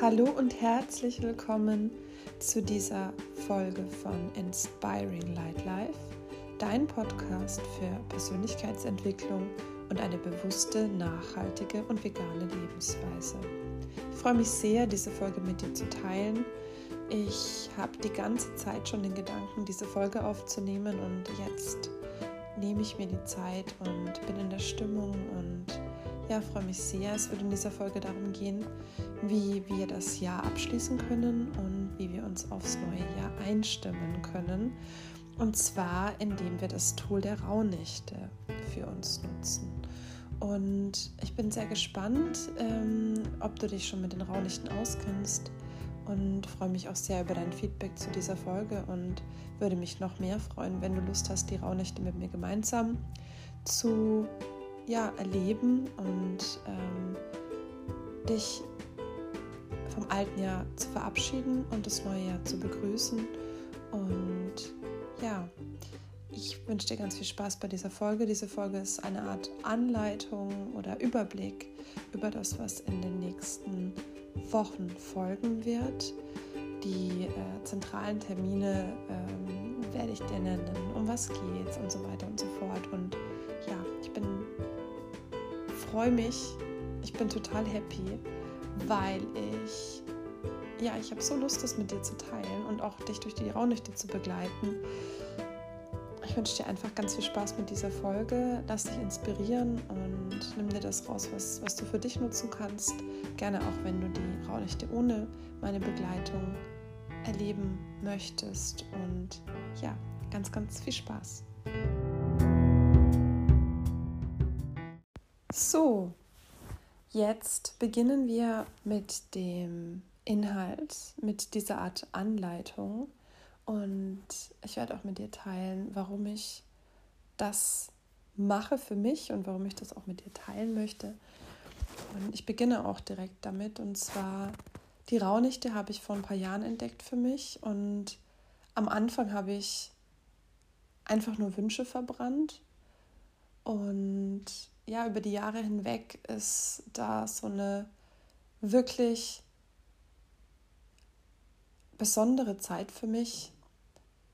Hallo und herzlich willkommen zu dieser Folge von Inspiring Light Life, dein Podcast für Persönlichkeitsentwicklung und eine bewusste, nachhaltige und vegane Lebensweise. Ich freue mich sehr, diese Folge mit dir zu teilen. Ich habe die ganze Zeit schon den Gedanken, diese Folge aufzunehmen und jetzt nehme ich mir die Zeit und bin in der Stimmung und ja, freue mich sehr. Es wird in dieser Folge darum gehen, wie wir das Jahr abschließen können und wie wir uns aufs neue Jahr einstimmen können. Und zwar, indem wir das Tool der Rauhnächte für uns nutzen. Und ich bin sehr gespannt, ähm, ob du dich schon mit den Rauhnächten auskennst und freue mich auch sehr über dein Feedback zu dieser Folge und würde mich noch mehr freuen, wenn du Lust hast, die Rauhnächte mit mir gemeinsam zu ja, erleben und ähm, dich vom alten Jahr zu verabschieden und das neue Jahr zu begrüßen. Und ja, ich wünsche dir ganz viel Spaß bei dieser Folge. Diese Folge ist eine Art Anleitung oder Überblick über das, was in den nächsten Wochen folgen wird. Die äh, zentralen Termine ähm, werde ich dir nennen, um was geht's und so weiter und so fort. Und freue mich. Ich bin total happy, weil ich, ja, ich habe so Lust, das mit dir zu teilen und auch dich durch die Raunächte zu begleiten. Ich wünsche dir einfach ganz viel Spaß mit dieser Folge. Lass dich inspirieren und nimm dir das raus, was, was du für dich nutzen kannst. Gerne auch, wenn du die Raunächte ohne meine Begleitung erleben möchtest. Und ja, ganz, ganz viel Spaß. So, jetzt beginnen wir mit dem Inhalt, mit dieser Art Anleitung. Und ich werde auch mit dir teilen, warum ich das mache für mich und warum ich das auch mit dir teilen möchte. Und ich beginne auch direkt damit. Und zwar, die Raunichte habe ich vor ein paar Jahren entdeckt für mich. Und am Anfang habe ich einfach nur Wünsche verbrannt. Und ja, über die Jahre hinweg ist da so eine wirklich besondere Zeit für mich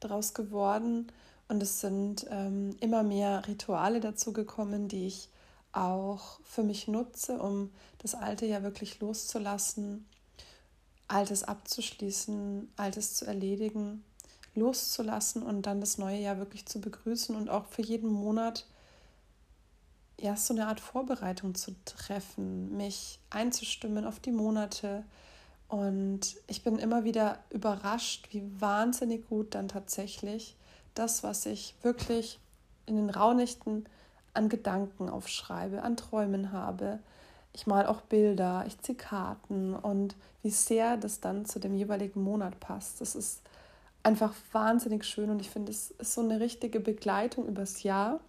daraus geworden. Und es sind ähm, immer mehr Rituale dazu gekommen, die ich auch für mich nutze, um das Alte ja wirklich loszulassen, Altes abzuschließen, Altes zu erledigen, loszulassen und dann das neue Jahr wirklich zu begrüßen und auch für jeden Monat ja, so eine Art Vorbereitung zu treffen, mich einzustimmen auf die Monate. Und ich bin immer wieder überrascht, wie wahnsinnig gut dann tatsächlich das, was ich wirklich in den Raunichten an Gedanken aufschreibe, an Träumen habe. Ich mal auch Bilder, ich ziehe Karten und wie sehr das dann zu dem jeweiligen Monat passt. Das ist einfach wahnsinnig schön und ich finde, es ist so eine richtige Begleitung übers Jahr.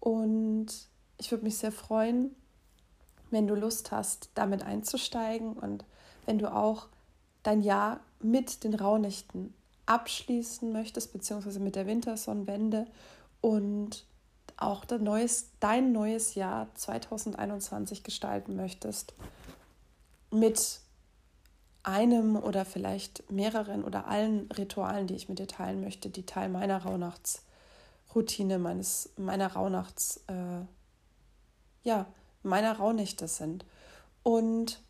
Und ich würde mich sehr freuen, wenn du Lust hast, damit einzusteigen und wenn du auch dein Jahr mit den Rauhnächten abschließen möchtest, beziehungsweise mit der Wintersonnenwende und auch dein neues, dein neues Jahr 2021 gestalten möchtest mit einem oder vielleicht mehreren oder allen Ritualen, die ich mit dir teilen möchte, die Teil meiner Rauhnachtsroutine, meines, meiner Rauhnachts, äh, ja, meiner Rauhnächte sind. Und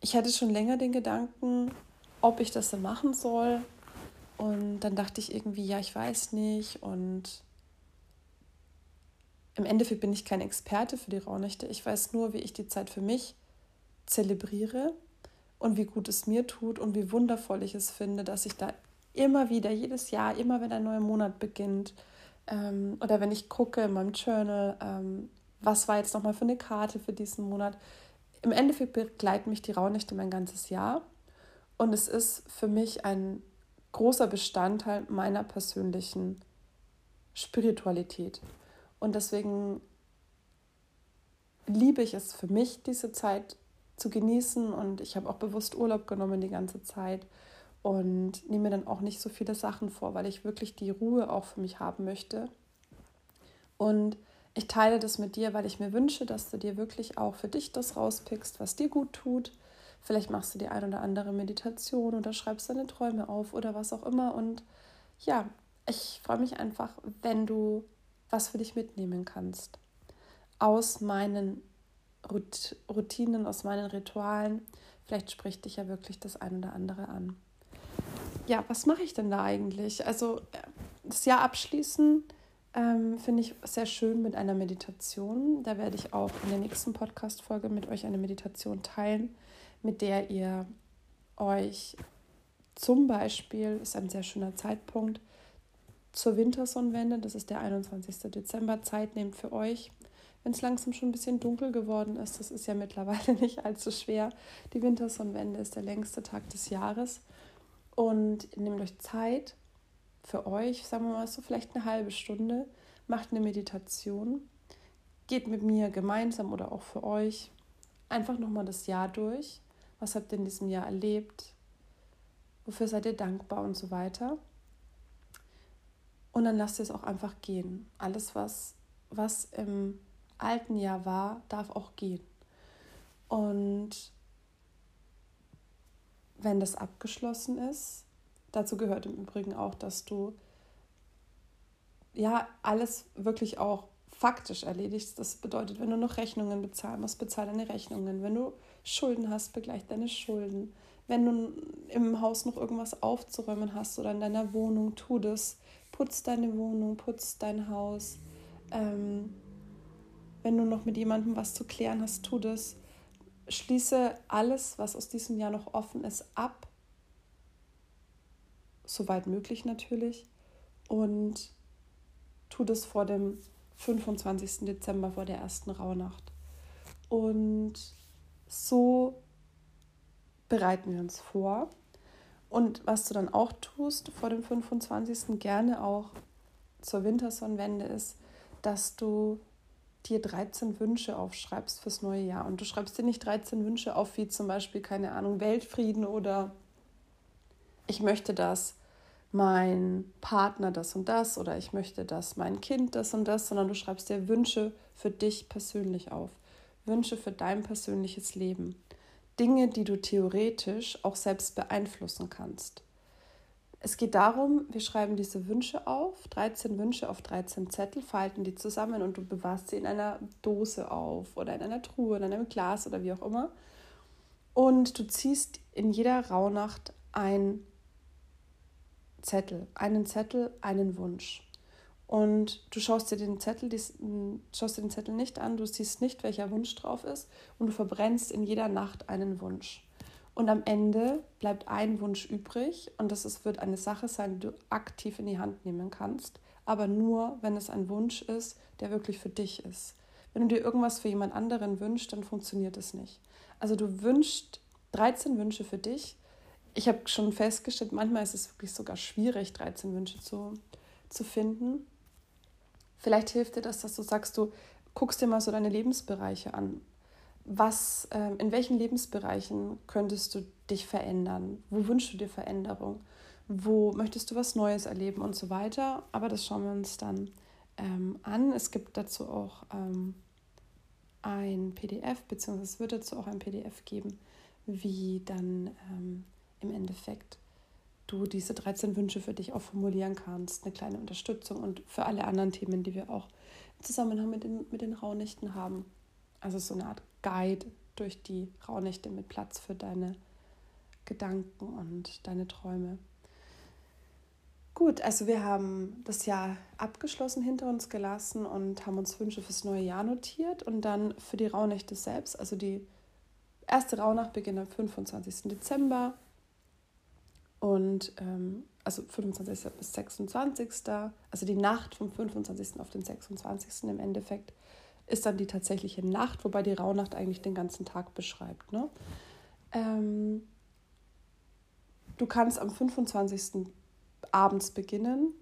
ich hatte schon länger den Gedanken, ob ich das so machen soll. Und dann dachte ich irgendwie, ja, ich weiß nicht. Und im Endeffekt bin ich kein Experte für die Rauhnächte. Ich weiß nur, wie ich die Zeit für mich zelebriere und wie gut es mir tut und wie wundervoll ich es finde, dass ich da immer wieder, jedes Jahr, immer wenn ein neuer Monat beginnt, ähm, oder wenn ich gucke in meinem Journal, ähm, was war jetzt nochmal für eine Karte für diesen Monat. Im Endeffekt begleiten mich die Rauhnächte mein ganzes Jahr und es ist für mich ein großer Bestandteil meiner persönlichen Spiritualität. Und deswegen liebe ich es für mich, diese Zeit zu genießen und ich habe auch bewusst Urlaub genommen die ganze Zeit und nehme mir dann auch nicht so viele Sachen vor, weil ich wirklich die Ruhe auch für mich haben möchte. Und ich teile das mit dir, weil ich mir wünsche, dass du dir wirklich auch für dich das rauspickst, was dir gut tut, Vielleicht machst du die ein oder andere Meditation oder schreibst deine Träume auf oder was auch immer. Und ja, ich freue mich einfach, wenn du was für dich mitnehmen kannst. Aus meinen Routinen, aus meinen Ritualen. Vielleicht spricht dich ja wirklich das ein oder andere an. Ja, was mache ich denn da eigentlich? Also das Jahr abschließen ähm, finde ich sehr schön mit einer Meditation. Da werde ich auch in der nächsten Podcast-Folge mit euch eine Meditation teilen, mit der ihr euch zum Beispiel, ist ein sehr schöner Zeitpunkt, zur Wintersonnenwende, das ist der 21. Dezember, Zeit nehmt für euch. Wenn es langsam schon ein bisschen dunkel geworden ist, das ist ja mittlerweile nicht allzu schwer. Die Wintersonnenwende ist der längste Tag des Jahres. Und nehmt euch Zeit für euch, sagen wir mal so vielleicht eine halbe Stunde, macht eine Meditation, geht mit mir gemeinsam oder auch für euch einfach nochmal das Jahr durch. Was habt ihr in diesem Jahr erlebt? Wofür seid ihr dankbar und so weiter? Und dann lasst ihr es auch einfach gehen. Alles, was, was im alten Jahr war, darf auch gehen. Und wenn das abgeschlossen ist, dazu gehört im Übrigen auch, dass du ja alles wirklich auch faktisch erledigst. Das bedeutet, wenn du noch Rechnungen bezahlen musst, bezahl deine Rechnungen. Wenn du Schulden hast, begleich deine Schulden. Wenn du im Haus noch irgendwas aufzuräumen hast oder in deiner Wohnung, tu das putz deine Wohnung, putz dein Haus. Ähm, wenn du noch mit jemandem was zu klären hast, tu das. Schließe alles, was aus diesem Jahr noch offen ist, ab. Soweit möglich natürlich. Und tu das vor dem 25. Dezember, vor der ersten Rauhnacht. Und so bereiten wir uns vor. Und was du dann auch tust vor dem 25. gerne auch zur Wintersonnenwende ist, dass du dir 13 Wünsche aufschreibst fürs neue Jahr. Und du schreibst dir nicht 13 Wünsche auf, wie zum Beispiel, keine Ahnung, Weltfrieden oder ich möchte, dass mein Partner das und das oder ich möchte, dass mein Kind das und das, sondern du schreibst dir Wünsche für dich persönlich auf. Wünsche für dein persönliches Leben. Dinge, die du theoretisch auch selbst beeinflussen kannst. Es geht darum, wir schreiben diese Wünsche auf, 13 Wünsche auf 13 Zettel, falten die zusammen und du bewahrst sie in einer Dose auf oder in einer Truhe, in einem Glas oder wie auch immer. Und du ziehst in jeder Rauhnacht ein Zettel, einen Zettel, einen Wunsch und du schaust dir den Zettel, schaust dir den Zettel nicht an, du siehst nicht, welcher Wunsch drauf ist und du verbrennst in jeder Nacht einen Wunsch. Und am Ende bleibt ein Wunsch übrig und das ist, wird eine Sache sein, die du aktiv in die Hand nehmen kannst, aber nur, wenn es ein Wunsch ist, der wirklich für dich ist. Wenn du dir irgendwas für jemand anderen wünschst, dann funktioniert es nicht. Also du wünschst 13 Wünsche für dich. Ich habe schon festgestellt, manchmal ist es wirklich sogar schwierig, 13 Wünsche zu, zu finden. Vielleicht hilft dir das, dass du sagst, du guckst dir mal so deine Lebensbereiche an. Was, äh, in welchen Lebensbereichen könntest du dich verändern? Wo wünschst du dir Veränderung? Wo möchtest du was Neues erleben und so weiter? Aber das schauen wir uns dann ähm, an. Es gibt dazu auch ähm, ein PDF, beziehungsweise es wird dazu auch ein PDF geben, wie dann ähm, im Endeffekt du diese 13 Wünsche für dich auch formulieren kannst. Eine kleine Unterstützung und für alle anderen Themen, die wir auch im Zusammenhang mit den, mit den Rauhnächten haben. Also so eine Art Guide durch die Rauhnächte mit Platz für deine Gedanken und deine Träume. Gut, also wir haben das Jahr abgeschlossen hinter uns gelassen und haben uns Wünsche fürs neue Jahr notiert und dann für die Rauhnächte selbst, also die erste Rauhnacht beginnt am 25. Dezember und ähm, also 25. bis 26. Also die Nacht vom 25. auf den 26. im Endeffekt ist dann die tatsächliche Nacht, wobei die Rauhnacht eigentlich den ganzen Tag beschreibt. Ne? Ähm, du kannst am 25. abends beginnen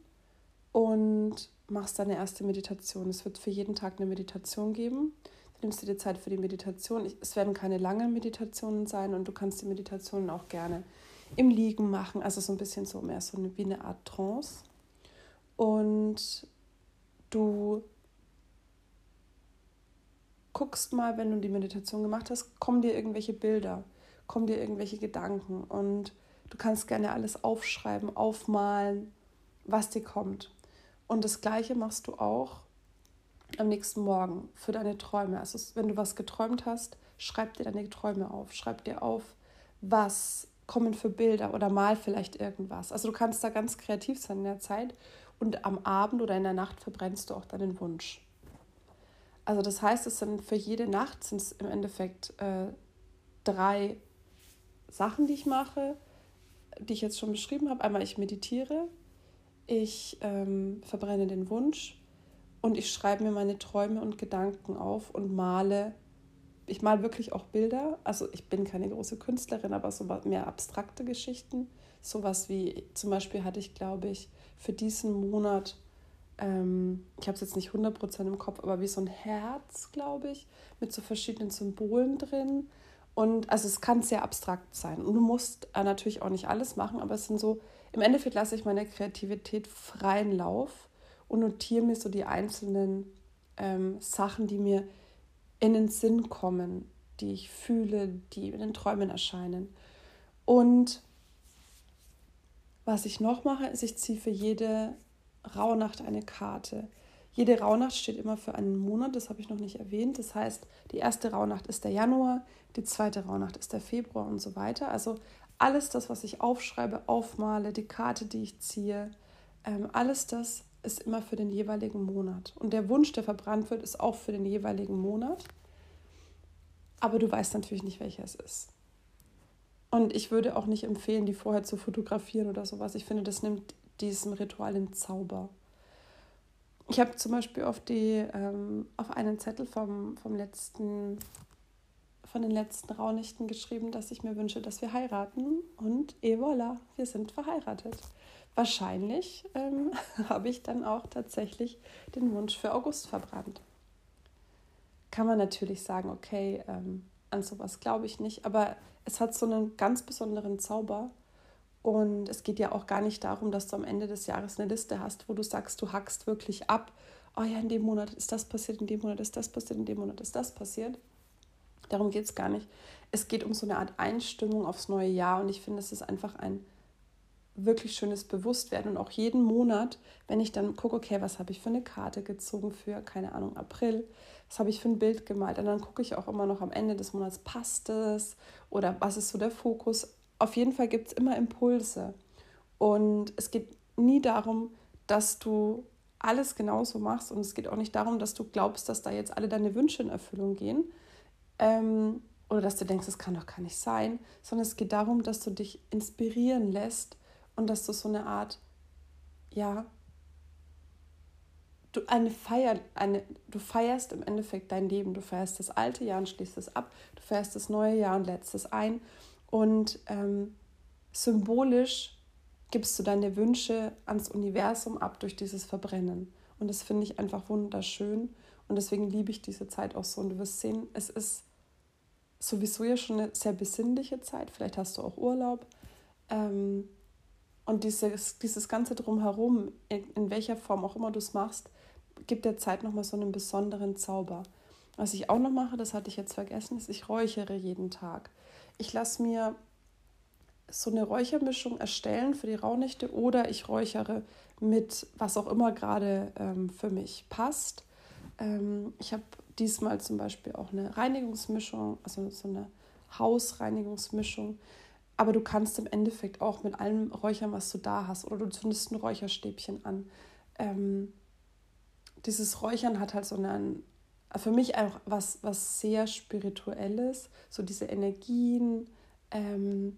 und machst deine erste Meditation. Es wird für jeden Tag eine Meditation geben. Du nimmst dir die Zeit für die Meditation. Es werden keine langen Meditationen sein und du kannst die Meditationen auch gerne im Liegen machen, also so ein bisschen so mehr so eine, wie eine Art Trance. Und du guckst mal, wenn du die Meditation gemacht hast, kommen dir irgendwelche Bilder. kommen dir irgendwelche Gedanken und du kannst gerne alles aufschreiben, aufmalen, was dir kommt. Und das gleiche machst du auch am nächsten Morgen für deine Träume. Also wenn du was geträumt hast, schreib dir deine Träume auf. Schreib dir auf, was kommen für Bilder oder mal vielleicht irgendwas. Also du kannst da ganz kreativ sein in der Zeit und am Abend oder in der Nacht verbrennst du auch deinen Wunsch. Also das heißt, es sind für jede Nacht sind es im Endeffekt äh, drei Sachen, die ich mache, die ich jetzt schon beschrieben habe. Einmal ich meditiere, ich ähm, verbrenne den Wunsch und ich schreibe mir meine Träume und Gedanken auf und male. Ich male wirklich auch Bilder. Also ich bin keine große Künstlerin, aber so mehr abstrakte Geschichten. Sowas wie zum Beispiel hatte ich, glaube ich, für diesen Monat, ähm, ich habe es jetzt nicht 100% im Kopf, aber wie so ein Herz, glaube ich, mit so verschiedenen Symbolen drin. Und also es kann sehr abstrakt sein. Und du musst äh, natürlich auch nicht alles machen, aber es sind so im Endeffekt lasse ich meine Kreativität freien Lauf und notiere mir so die einzelnen ähm, Sachen, die mir in den Sinn kommen, die ich fühle, die in den Träumen erscheinen. Und was ich noch mache, ist, ich ziehe für jede Rauhnacht eine Karte. Jede Rauhnacht steht immer für einen Monat, das habe ich noch nicht erwähnt. Das heißt, die erste Rauhnacht ist der Januar, die zweite Rauhnacht ist der Februar und so weiter. Also alles das, was ich aufschreibe, aufmale, die Karte, die ich ziehe, ähm, alles das ist immer für den jeweiligen Monat. Und der Wunsch, der verbrannt wird, ist auch für den jeweiligen Monat. Aber du weißt natürlich nicht, welcher es ist. Und ich würde auch nicht empfehlen, die vorher zu fotografieren oder sowas. Ich finde, das nimmt diesem Ritual den Zauber. Ich habe zum Beispiel auf, die, ähm, auf einen Zettel vom, vom letzten von den letzten Raunichten geschrieben, dass ich mir wünsche, dass wir heiraten. Und et voilà, wir sind verheiratet. Wahrscheinlich ähm, habe ich dann auch tatsächlich den Wunsch für August verbrannt. Kann man natürlich sagen, okay, ähm, an sowas glaube ich nicht, aber es hat so einen ganz besonderen Zauber. Und es geht ja auch gar nicht darum, dass du am Ende des Jahres eine Liste hast, wo du sagst, du hackst wirklich ab. Oh ja, in dem Monat ist das passiert, in dem Monat ist das passiert, in dem Monat ist das passiert, Darum geht es gar nicht. Es geht um so eine Art Einstimmung aufs neue Jahr und ich finde, es ist einfach ein wirklich schönes Bewusstwerden und auch jeden Monat, wenn ich dann gucke, okay, was habe ich für eine Karte gezogen für, keine Ahnung, April, was habe ich für ein Bild gemalt und dann gucke ich auch immer noch am Ende des Monats, passt es oder was ist so der Fokus. Auf jeden Fall gibt es immer Impulse und es geht nie darum, dass du alles genauso machst und es geht auch nicht darum, dass du glaubst, dass da jetzt alle deine Wünsche in Erfüllung gehen, ähm, oder dass du denkst, das kann doch gar nicht sein, sondern es geht darum, dass du dich inspirieren lässt und dass du so eine Art, ja, du eine Feier, eine, du feierst im Endeffekt dein Leben. Du feierst das alte Jahr und schließt es ab. Du feierst das neue Jahr und lädst es ein. Und ähm, symbolisch gibst du deine Wünsche ans Universum ab durch dieses Verbrennen. Und das finde ich einfach wunderschön. Und deswegen liebe ich diese Zeit auch so. Und du wirst sehen, es ist sowieso ja schon eine sehr besinnliche Zeit. Vielleicht hast du auch Urlaub. Ähm, und dieses, dieses Ganze drumherum, in, in welcher Form auch immer du es machst, gibt der Zeit nochmal so einen besonderen Zauber. Was ich auch noch mache, das hatte ich jetzt vergessen, ist, ich räuchere jeden Tag. Ich lasse mir so eine Räuchermischung erstellen für die Rauhnächte oder ich räuchere mit was auch immer gerade ähm, für mich passt. Ähm, ich habe diesmal zum Beispiel auch eine Reinigungsmischung, also so eine Hausreinigungsmischung. Aber du kannst im Endeffekt auch mit allem räuchern, was du da hast. Oder du zündest ein Räucherstäbchen an. Ähm, dieses Räuchern hat halt so einen, für mich auch was, was sehr Spirituelles, so diese Energien ähm,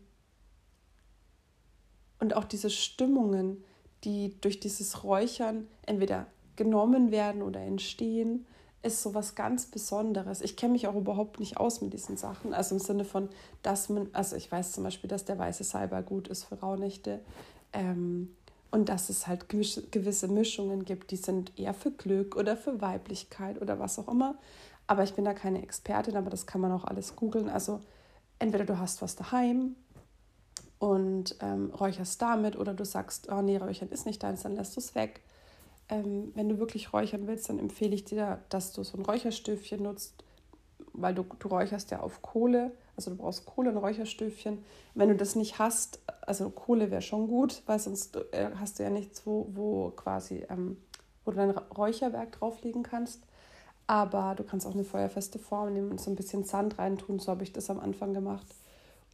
und auch diese Stimmungen, die durch dieses Räuchern entweder genommen werden oder entstehen, ist so was ganz Besonderes. Ich kenne mich auch überhaupt nicht aus mit diesen Sachen. Also im Sinne von, dass man, also ich weiß zum Beispiel, dass der weiße Salbei gut ist für Rauhnächte. Ähm, und dass es halt gewisse Mischungen gibt, die sind eher für Glück oder für Weiblichkeit oder was auch immer. Aber ich bin da keine Expertin, aber das kann man auch alles googeln. Also entweder du hast was daheim und ähm, räucherst damit oder du sagst, oh nee, Räuchern ist nicht deins, dann lässt du es weg ähm, wenn du wirklich räuchern willst, dann empfehle ich dir, dass du so ein Räucherstöfchen nutzt, weil du, du räucherst ja auf Kohle, Also du brauchst Kohle und Räucherstöfchen. Wenn du das nicht hast, also Kohle wäre schon gut, weil sonst äh, hast du ja nichts, wo, wo quasi, ähm, wo du dein Räucherwerk drauflegen kannst. Aber du kannst auch eine feuerfeste Form nehmen und so ein bisschen Sand reintun. So habe ich das am Anfang gemacht.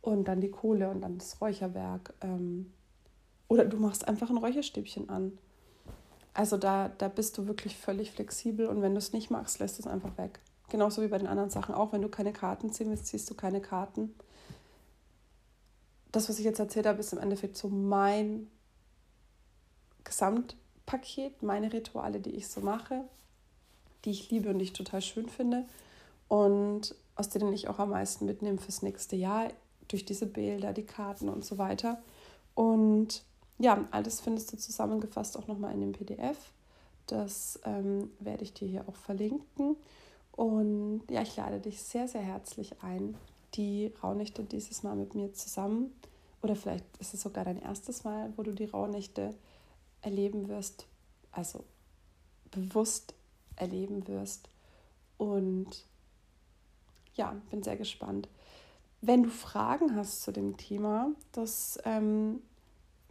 Und dann die Kohle und dann das Räucherwerk. Ähm, oder du machst einfach ein Räucherstäbchen an. Also da, da bist du wirklich völlig flexibel und wenn du es nicht magst, lässt es einfach weg. Genauso wie bei den anderen Sachen auch. Wenn du keine Karten ziehen willst, ziehst du keine Karten. Das, was ich jetzt erzählt habe, ist im Endeffekt so mein Gesamtpaket, meine Rituale, die ich so mache, die ich liebe und die ich total schön finde und aus denen ich auch am meisten mitnehme fürs nächste Jahr durch diese Bilder, die Karten und so weiter. Und ja, alles findest du zusammengefasst auch nochmal in dem PDF. Das ähm, werde ich dir hier auch verlinken. Und ja, ich lade dich sehr, sehr herzlich ein, die Rauhnächte dieses Mal mit mir zusammen, oder vielleicht ist es sogar dein erstes Mal, wo du die Rauhnächte erleben wirst, also bewusst erleben wirst. Und ja, bin sehr gespannt. Wenn du Fragen hast zu dem Thema, das ähm,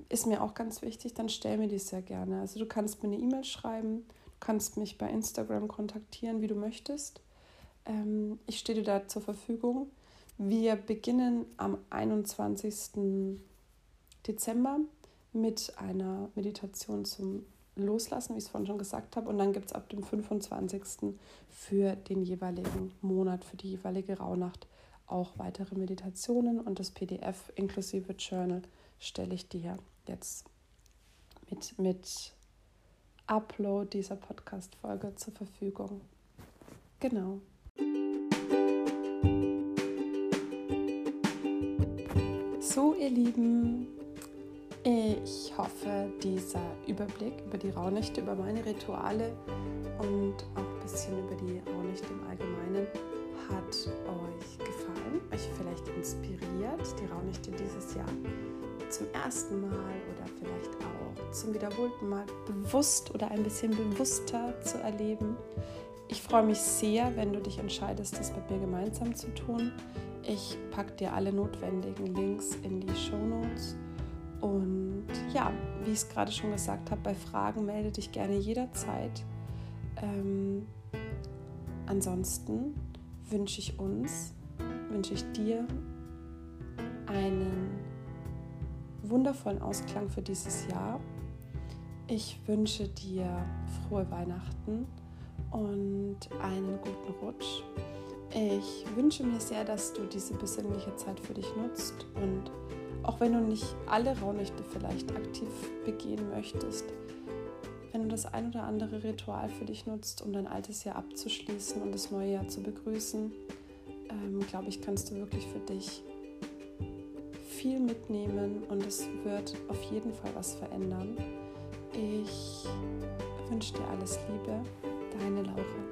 ist mir auch ganz wichtig, dann stell mir die sehr gerne. Also du kannst mir eine E-Mail schreiben, kannst mich bei Instagram kontaktieren, wie du möchtest. Ähm, ich stehe dir da zur Verfügung. Wir beginnen am 21. Dezember mit einer Meditation zum Loslassen, wie ich es vorhin schon gesagt habe. Und dann gibt es ab dem 25. für den jeweiligen Monat, für die jeweilige Rauhnacht auch weitere Meditationen und das PDF inklusive Journal stelle ich dir jetzt mit, mit Upload dieser Podcast-Folge zur Verfügung. Genau. So, ihr Lieben, ich hoffe, dieser Überblick über die Rauhnächte, über meine Rituale und auch ein bisschen über die Rauhnächte im Allgemeinen hat euch gefallen, euch vielleicht inspiriert, die Rauhnächte dieses Jahr zum ersten Mal zum wiederholten Mal bewusst oder ein bisschen bewusster zu erleben. Ich freue mich sehr, wenn du dich entscheidest, das mit mir gemeinsam zu tun. Ich packe dir alle notwendigen Links in die Show Notes. Und ja, wie ich es gerade schon gesagt habe, bei Fragen melde dich gerne jederzeit. Ähm, ansonsten wünsche ich uns, wünsche ich dir einen wundervollen Ausklang für dieses Jahr. Ich wünsche dir frohe Weihnachten und einen guten Rutsch. Ich wünsche mir sehr, dass du diese besinnliche Zeit für dich nutzt und auch wenn du nicht alle Rauhnächte vielleicht aktiv begehen möchtest, wenn du das ein oder andere Ritual für dich nutzt, um dein altes Jahr abzuschließen und das neue Jahr zu begrüßen, ähm, glaube ich, kannst du wirklich für dich viel mitnehmen und es wird auf jeden Fall was verändern. Ich wünsche dir alles Liebe, deine Laura.